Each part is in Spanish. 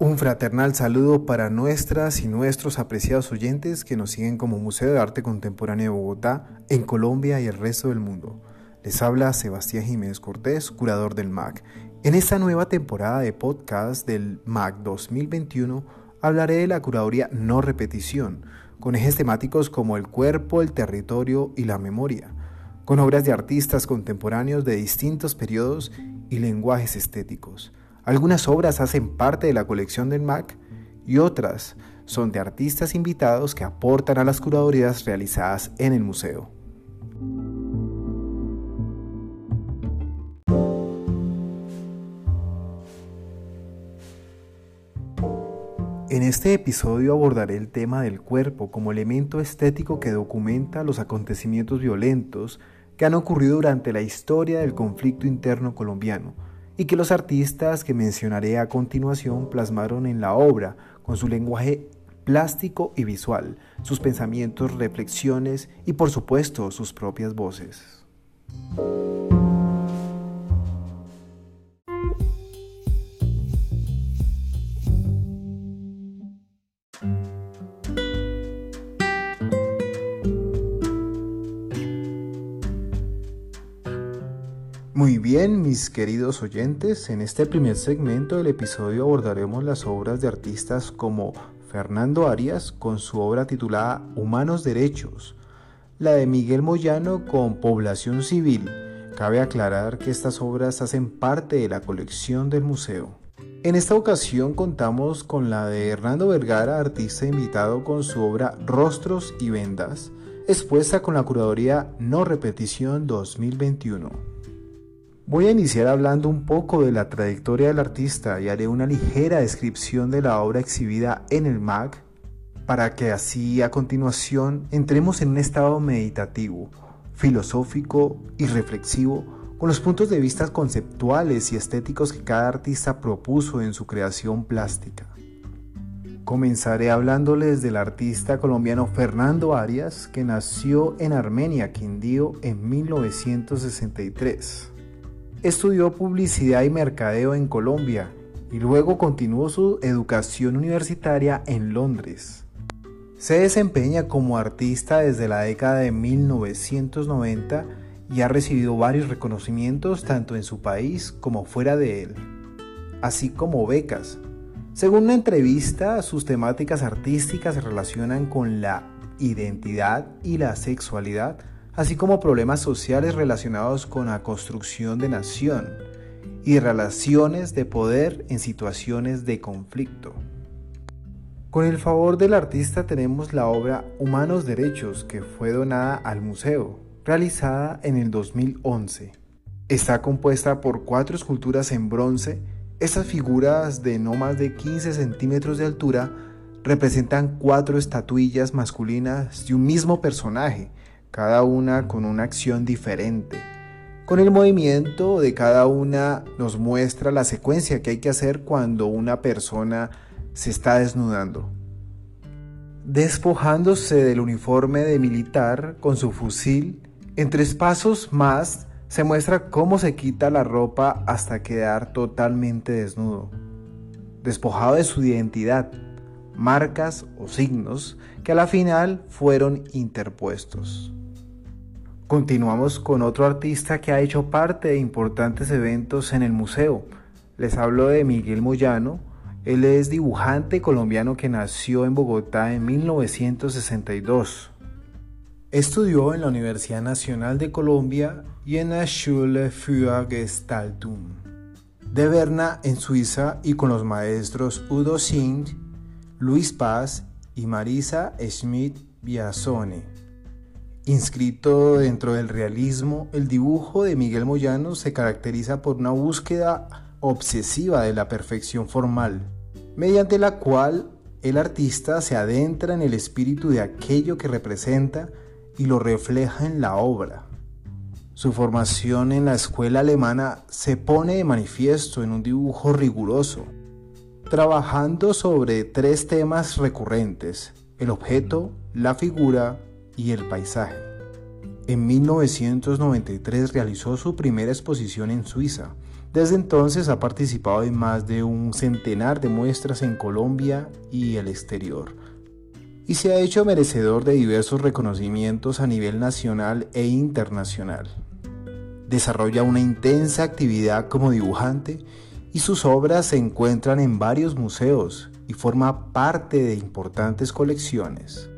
Un fraternal saludo para nuestras y nuestros apreciados oyentes que nos siguen como Museo de Arte Contemporáneo de Bogotá, en Colombia y el resto del mundo. Les habla Sebastián Jiménez Cortés, curador del MAC. En esta nueva temporada de podcast del MAC 2021 hablaré de la curaduría no repetición, con ejes temáticos como el cuerpo, el territorio y la memoria, con obras de artistas contemporáneos de distintos periodos y lenguajes estéticos. Algunas obras hacen parte de la colección del MAC y otras son de artistas invitados que aportan a las curadurías realizadas en el museo. En este episodio abordaré el tema del cuerpo como elemento estético que documenta los acontecimientos violentos que han ocurrido durante la historia del conflicto interno colombiano y que los artistas que mencionaré a continuación plasmaron en la obra con su lenguaje plástico y visual, sus pensamientos, reflexiones y por supuesto sus propias voces. Bien, mis queridos oyentes, en este primer segmento del episodio abordaremos las obras de artistas como Fernando Arias con su obra titulada Humanos Derechos, la de Miguel Moyano con Población Civil. Cabe aclarar que estas obras hacen parte de la colección del museo. En esta ocasión contamos con la de Hernando Vergara, artista invitado con su obra Rostros y Vendas, expuesta con la curaduría No Repetición 2021. Voy a iniciar hablando un poco de la trayectoria del artista y haré una ligera descripción de la obra exhibida en el MAC para que así a continuación entremos en un estado meditativo, filosófico y reflexivo con los puntos de vista conceptuales y estéticos que cada artista propuso en su creación plástica. Comenzaré hablándoles del artista colombiano Fernando Arias, que nació en Armenia, Quindío, en 1963. Estudió publicidad y mercadeo en Colombia y luego continuó su educación universitaria en Londres. Se desempeña como artista desde la década de 1990 y ha recibido varios reconocimientos tanto en su país como fuera de él, así como becas. Según una entrevista, sus temáticas artísticas se relacionan con la identidad y la sexualidad, así como problemas sociales relacionados con la construcción de nación y relaciones de poder en situaciones de conflicto. Con el favor del artista tenemos la obra Humanos Derechos que fue donada al museo, realizada en el 2011. Está compuesta por cuatro esculturas en bronce. Estas figuras de no más de 15 centímetros de altura representan cuatro estatuillas masculinas de un mismo personaje, cada una con una acción diferente. Con el movimiento de cada una nos muestra la secuencia que hay que hacer cuando una persona se está desnudando. Despojándose del uniforme de militar con su fusil, en tres pasos más se muestra cómo se quita la ropa hasta quedar totalmente desnudo, despojado de su identidad, marcas o signos que a la final fueron interpuestos. Continuamos con otro artista que ha hecho parte de importantes eventos en el museo. Les hablo de Miguel Moyano. Él es dibujante colombiano que nació en Bogotá en 1962. Estudió en la Universidad Nacional de Colombia y en la Schule für Gestaltung de Berna en Suiza y con los maestros Udo Singh, Luis Paz y Marisa Schmidt-Biasone. Inscrito dentro del realismo, el dibujo de Miguel Moyano se caracteriza por una búsqueda obsesiva de la perfección formal, mediante la cual el artista se adentra en el espíritu de aquello que representa y lo refleja en la obra. Su formación en la escuela alemana se pone de manifiesto en un dibujo riguroso, trabajando sobre tres temas recurrentes, el objeto, la figura y el paisaje. En 1993 realizó su primera exposición en Suiza. Desde entonces ha participado en más de un centenar de muestras en Colombia y el exterior. Y se ha hecho merecedor de diversos reconocimientos a nivel nacional e internacional. Desarrolla una intensa actividad como dibujante y sus obras se encuentran en varios museos y forma parte de importantes colecciones.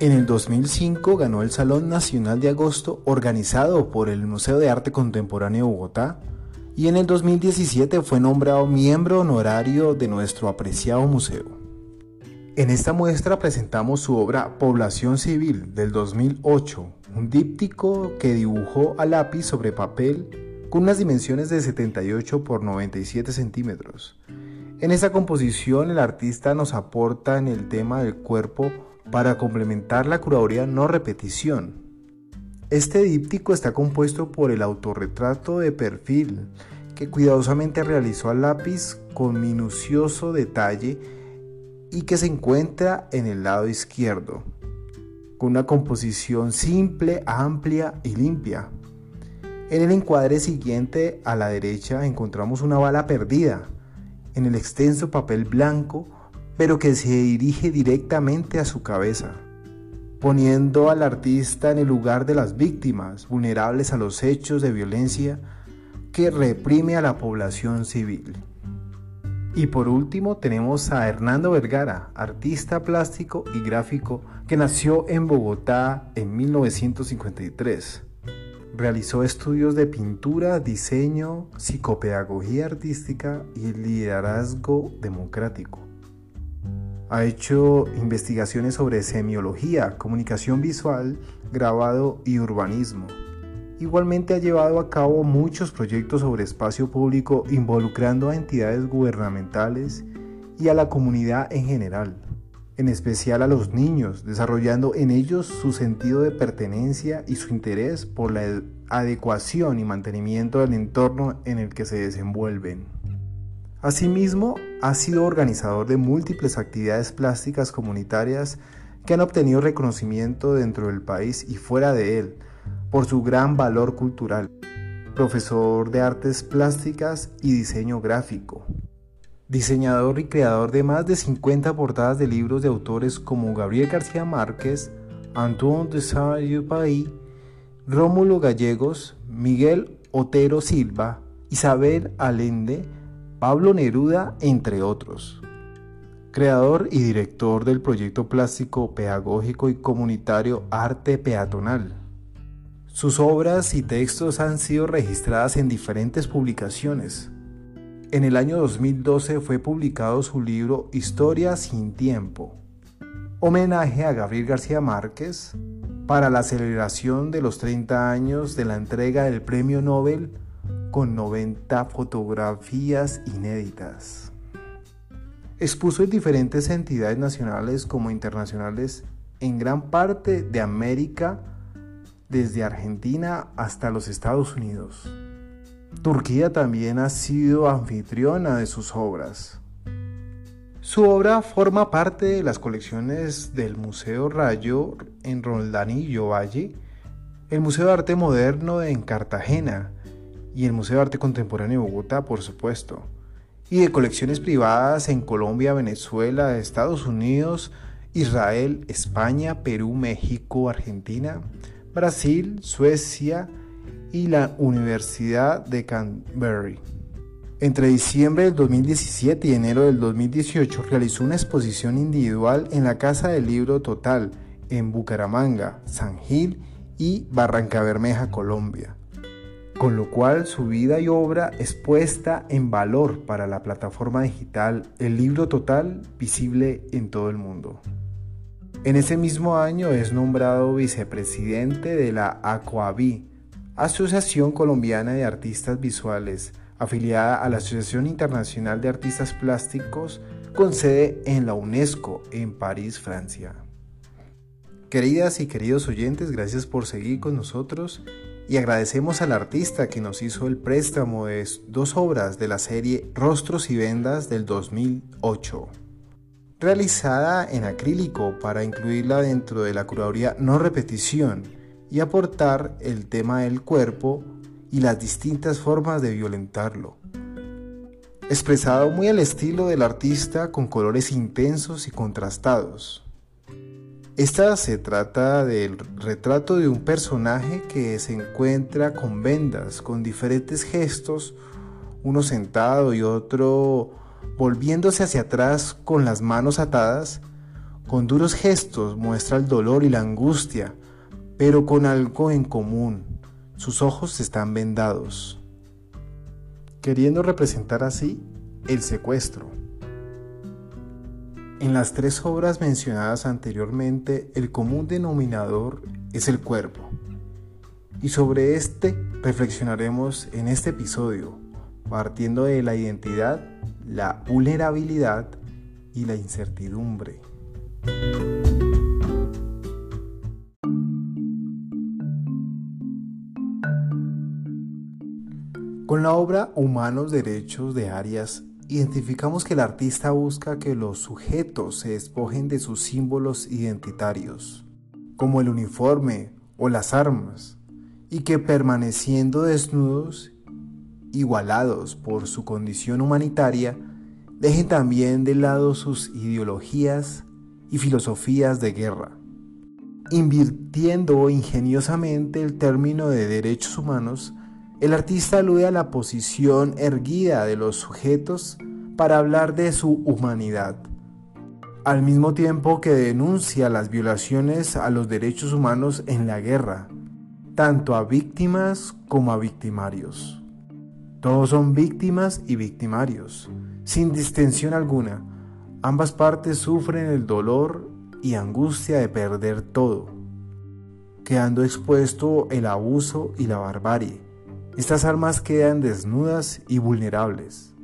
En el 2005 ganó el Salón Nacional de Agosto organizado por el Museo de Arte Contemporáneo de Bogotá y en el 2017 fue nombrado miembro honorario de nuestro apreciado museo. En esta muestra presentamos su obra Población Civil del 2008, un díptico que dibujó a lápiz sobre papel con unas dimensiones de 78 por 97 centímetros. En esta composición el artista nos aporta en el tema del cuerpo para complementar la curaduría no repetición. Este díptico está compuesto por el autorretrato de perfil que cuidadosamente realizó a lápiz con minucioso detalle y que se encuentra en el lado izquierdo, con una composición simple, amplia y limpia. En el encuadre siguiente a la derecha encontramos una bala perdida en el extenso papel blanco pero que se dirige directamente a su cabeza, poniendo al artista en el lugar de las víctimas vulnerables a los hechos de violencia que reprime a la población civil. Y por último tenemos a Hernando Vergara, artista plástico y gráfico que nació en Bogotá en 1953. Realizó estudios de pintura, diseño, psicopedagogía artística y liderazgo democrático. Ha hecho investigaciones sobre semiología, comunicación visual, grabado y urbanismo. Igualmente ha llevado a cabo muchos proyectos sobre espacio público involucrando a entidades gubernamentales y a la comunidad en general, en especial a los niños, desarrollando en ellos su sentido de pertenencia y su interés por la adecuación y mantenimiento del entorno en el que se desenvuelven. Asimismo, ha sido organizador de múltiples actividades plásticas comunitarias que han obtenido reconocimiento dentro del país y fuera de él por su gran valor cultural. Profesor de artes plásticas y diseño gráfico. Diseñador y creador de más de 50 portadas de libros de autores como Gabriel García Márquez, Antoine de Saint-Exupéry, Rómulo Gallegos, Miguel Otero Silva, Isabel Allende, Pablo Neruda, entre otros. Creador y director del proyecto plástico pedagógico y comunitario Arte Peatonal. Sus obras y textos han sido registradas en diferentes publicaciones. En el año 2012 fue publicado su libro Historia sin tiempo, homenaje a Gabriel García Márquez para la celebración de los 30 años de la entrega del Premio Nobel con 90 fotografías inéditas. Expuso en diferentes entidades nacionales como internacionales en gran parte de América, desde Argentina hasta los Estados Unidos. Turquía también ha sido anfitriona de sus obras. Su obra forma parte de las colecciones del Museo Rayo en Roldanillo Valle, el Museo de Arte Moderno en Cartagena, y el Museo de Arte Contemporáneo de Bogotá, por supuesto, y de colecciones privadas en Colombia, Venezuela, Estados Unidos, Israel, España, Perú, México, Argentina, Brasil, Suecia y la Universidad de Canterbury. Entre diciembre del 2017 y enero del 2018 realizó una exposición individual en la Casa del Libro Total en Bucaramanga, San Gil y Barranca Bermeja, Colombia con lo cual su vida y obra es puesta en valor para la plataforma digital El Libro Total visible en todo el mundo. En ese mismo año es nombrado vicepresidente de la ACOAVI, Asociación Colombiana de Artistas Visuales, afiliada a la Asociación Internacional de Artistas Plásticos, con sede en la UNESCO en París, Francia. Queridas y queridos oyentes, gracias por seguir con nosotros y agradecemos al artista que nos hizo el préstamo de dos obras de la serie Rostros y Vendas del 2008, realizada en acrílico para incluirla dentro de la curaduría no repetición y aportar el tema del cuerpo y las distintas formas de violentarlo. Expresado muy al estilo del artista con colores intensos y contrastados. Esta se trata del retrato de un personaje que se encuentra con vendas, con diferentes gestos, uno sentado y otro volviéndose hacia atrás con las manos atadas, con duros gestos muestra el dolor y la angustia, pero con algo en común, sus ojos están vendados, queriendo representar así el secuestro. En las tres obras mencionadas anteriormente, el común denominador es el cuerpo, y sobre este reflexionaremos en este episodio, partiendo de la identidad, la vulnerabilidad y la incertidumbre. Con la obra Humanos Derechos de Arias, identificamos que el artista busca que los sujetos se despojen de sus símbolos identitarios, como el uniforme o las armas, y que permaneciendo desnudos, igualados por su condición humanitaria, dejen también de lado sus ideologías y filosofías de guerra, invirtiendo ingeniosamente el término de derechos humanos el artista alude a la posición erguida de los sujetos para hablar de su humanidad, al mismo tiempo que denuncia las violaciones a los derechos humanos en la guerra, tanto a víctimas como a victimarios. Todos son víctimas y victimarios, sin distensión alguna. Ambas partes sufren el dolor y angustia de perder todo, quedando expuesto el abuso y la barbarie estas armas quedan desnudas y vulnerables.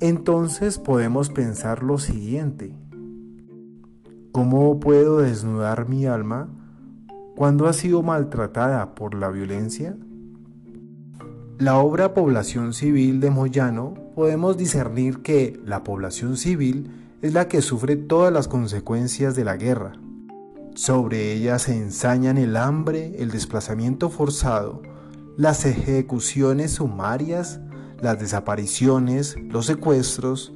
Entonces podemos pensar lo siguiente. ¿Cómo puedo desnudar mi alma cuando ha sido maltratada por la violencia? La obra Población Civil de Moyano podemos discernir que la población civil es la que sufre todas las consecuencias de la guerra. Sobre ella se ensañan el hambre, el desplazamiento forzado, las ejecuciones sumarias, las desapariciones, los secuestros,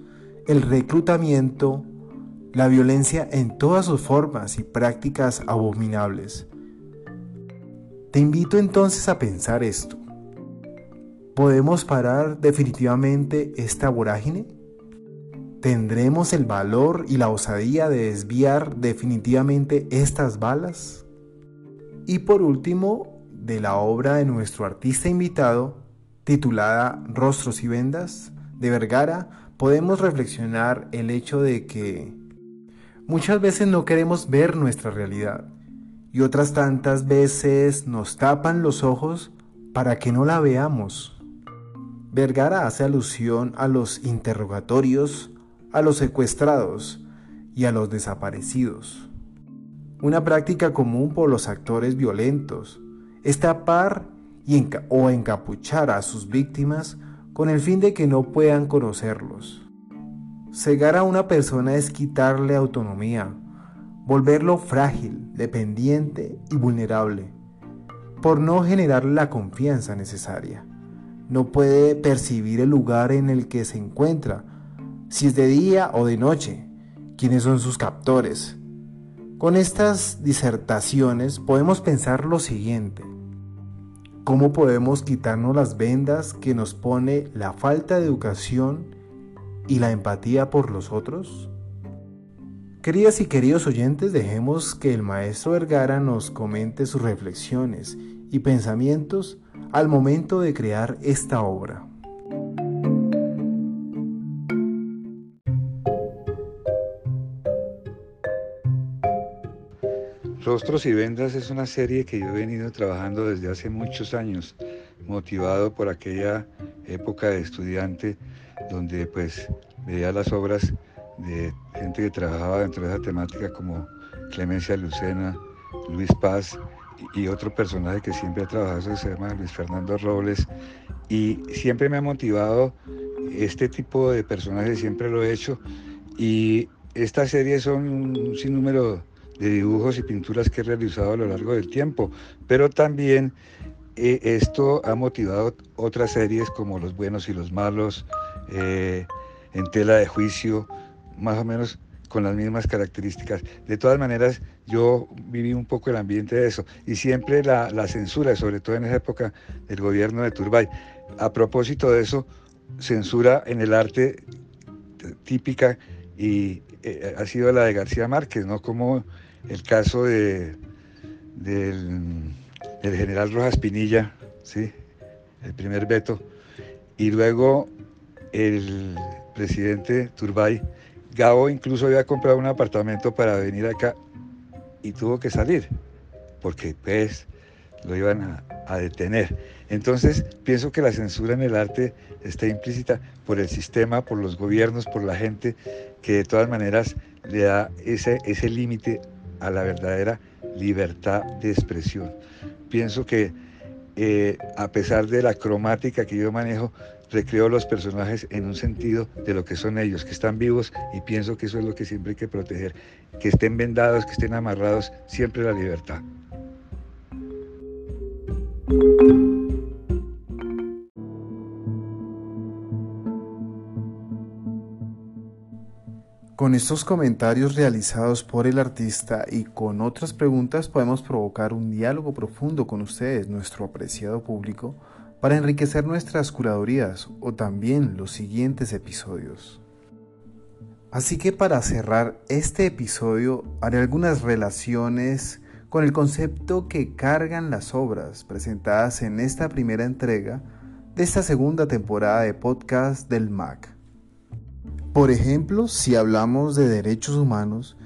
el reclutamiento, la violencia en todas sus formas y prácticas abominables. Te invito entonces a pensar esto. ¿Podemos parar definitivamente esta vorágine? ¿Tendremos el valor y la osadía de desviar definitivamente estas balas? Y por último, de la obra de nuestro artista invitado, titulada Rostros y Vendas, de Vergara, podemos reflexionar el hecho de que muchas veces no queremos ver nuestra realidad y otras tantas veces nos tapan los ojos para que no la veamos. Vergara hace alusión a los interrogatorios, a los secuestrados y a los desaparecidos. Una práctica común por los actores violentos, estapar y o encapuchar a sus víctimas con el fin de que no puedan conocerlos. Cegar a una persona es quitarle autonomía, volverlo frágil, dependiente y vulnerable, por no generar la confianza necesaria. No puede percibir el lugar en el que se encuentra, si es de día o de noche, quiénes son sus captores. Con estas disertaciones podemos pensar lo siguiente. ¿Cómo podemos quitarnos las vendas que nos pone la falta de educación y la empatía por los otros? Queridas y queridos oyentes, dejemos que el maestro Vergara nos comente sus reflexiones y pensamientos al momento de crear esta obra. Rostros y Vendas es una serie que yo he venido trabajando desde hace muchos años, motivado por aquella época de estudiante donde pues veía las obras de gente que trabajaba dentro de esa temática como Clemencia Lucena, Luis Paz y, otro personaje que siempre ha trabajado se llama Luis Fernando Robles y siempre me ha motivado. Este tipo de personajes, siempre lo he hecho y esta serie son un sinnúmero de dibujos y pinturas que he realizado a lo largo del tiempo, pero también eh, esto ha motivado otras series como Los Buenos y los Malos, eh, En Tela de Juicio, más o menos con las mismas características. De todas maneras, yo viví un poco el ambiente de eso y siempre la, censura, sobre todo en esa época del gobierno de Turbay. A propósito de eso, censura en el arte típica y eh, ha sido la de García Márquez, no como el caso de, del, general Rojas Pinilla, ¿sí? el primer veto, y luego el presidente Turbay. Gabo incluso había comprado un apartamento para venir acá y tuvo que salir, porque pues lo iban a, a detener. Entonces, pienso que la censura en el arte está implícita por el sistema, por los gobiernos, por la gente, que de todas maneras le da ese, ese límite a la verdadera libertad de expresión. Pienso que eh, a pesar de la cromática que yo manejo, recreo los personajes en un sentido de lo que son ellos, que están vivos y pienso que eso es lo que siempre hay que proteger, que estén vendados, que estén amarrados, siempre la libertad. Con estos comentarios realizados por el artista y con otras preguntas podemos provocar un diálogo profundo con ustedes, nuestro apreciado público, para enriquecer nuestras curadurías o también los siguientes episodios. Así que para cerrar este episodio haré algunas relaciones con el concepto que cargan las obras presentadas en esta primera entrega de esta segunda temporada de podcast del MAC. Por ejemplo, si hablamos de derechos humanos,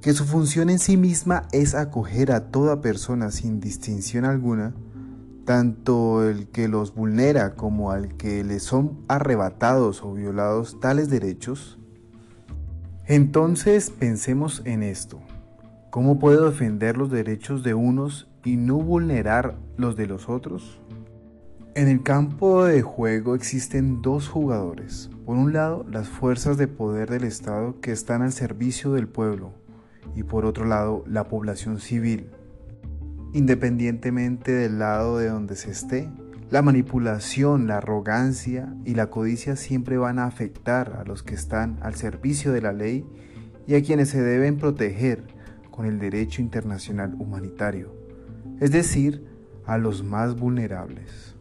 que su función en sí misma es acoger a toda persona sin distinción alguna, tanto el que los vulnera como al que le son arrebatados o violados tales derechos, entonces pensemos en esto. ¿Cómo puedo defender los derechos de unos y no vulnerar los de los otros? En el campo de juego existen dos jugadores. Por un lado, las fuerzas de poder del Estado que están al servicio del pueblo y por otro lado, la población civil. Independientemente del lado de donde se esté, la manipulación, la arrogancia y la codicia siempre van a afectar a los que están al servicio de la ley y a quienes se deben proteger con el derecho internacional humanitario, es decir, a los más vulnerables.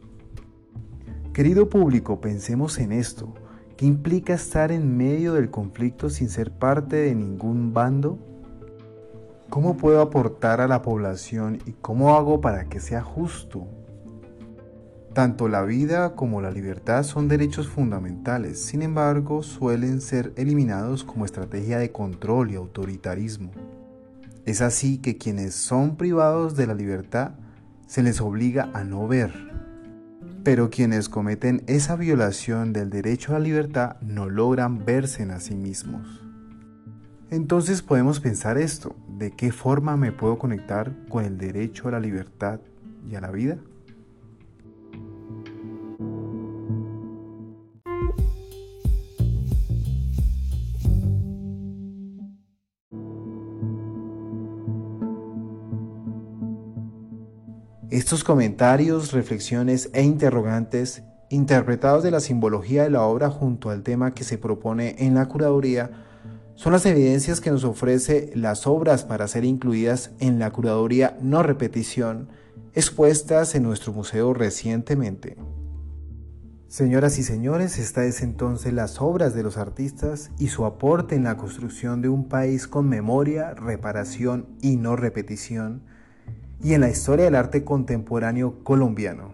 Querido público, pensemos en esto. ¿Qué implica estar en medio del conflicto sin ser parte de ningún bando? ¿Cómo puedo aportar a la población y cómo hago para que sea justo? Tanto la vida como la libertad son derechos fundamentales, sin embargo suelen ser eliminados como estrategia de control y autoritarismo. Es así que quienes son privados de la libertad se les obliga a no ver, pero quienes cometen esa violación del derecho a la libertad no logran verse en a sí mismos. Entonces podemos pensar esto, ¿de qué forma me puedo conectar con el derecho a la libertad y a la vida? Estos comentarios, reflexiones e interrogantes, interpretados de la simbología de la obra junto al tema que se propone en la curaduría, son las evidencias que nos ofrece las obras para ser incluidas en la curaduría no repetición expuestas en nuestro museo recientemente. Señoras y señores, esta es entonces las obras de los artistas y su aporte en la construcción de un país con memoria, reparación y no repetición y en la historia del arte contemporáneo colombiano.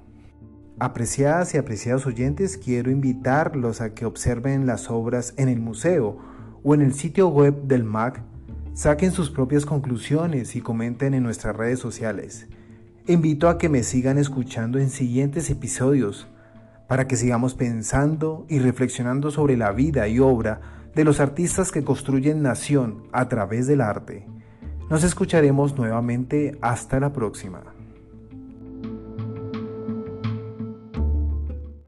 Apreciadas y apreciados oyentes, quiero invitarlos a que observen las obras en el museo o en el sitio web del MAC, saquen sus propias conclusiones y comenten en nuestras redes sociales. Invito a que me sigan escuchando en siguientes episodios para que sigamos pensando y reflexionando sobre la vida y obra de los artistas que construyen nación a través del arte. Nos escucharemos nuevamente hasta la próxima.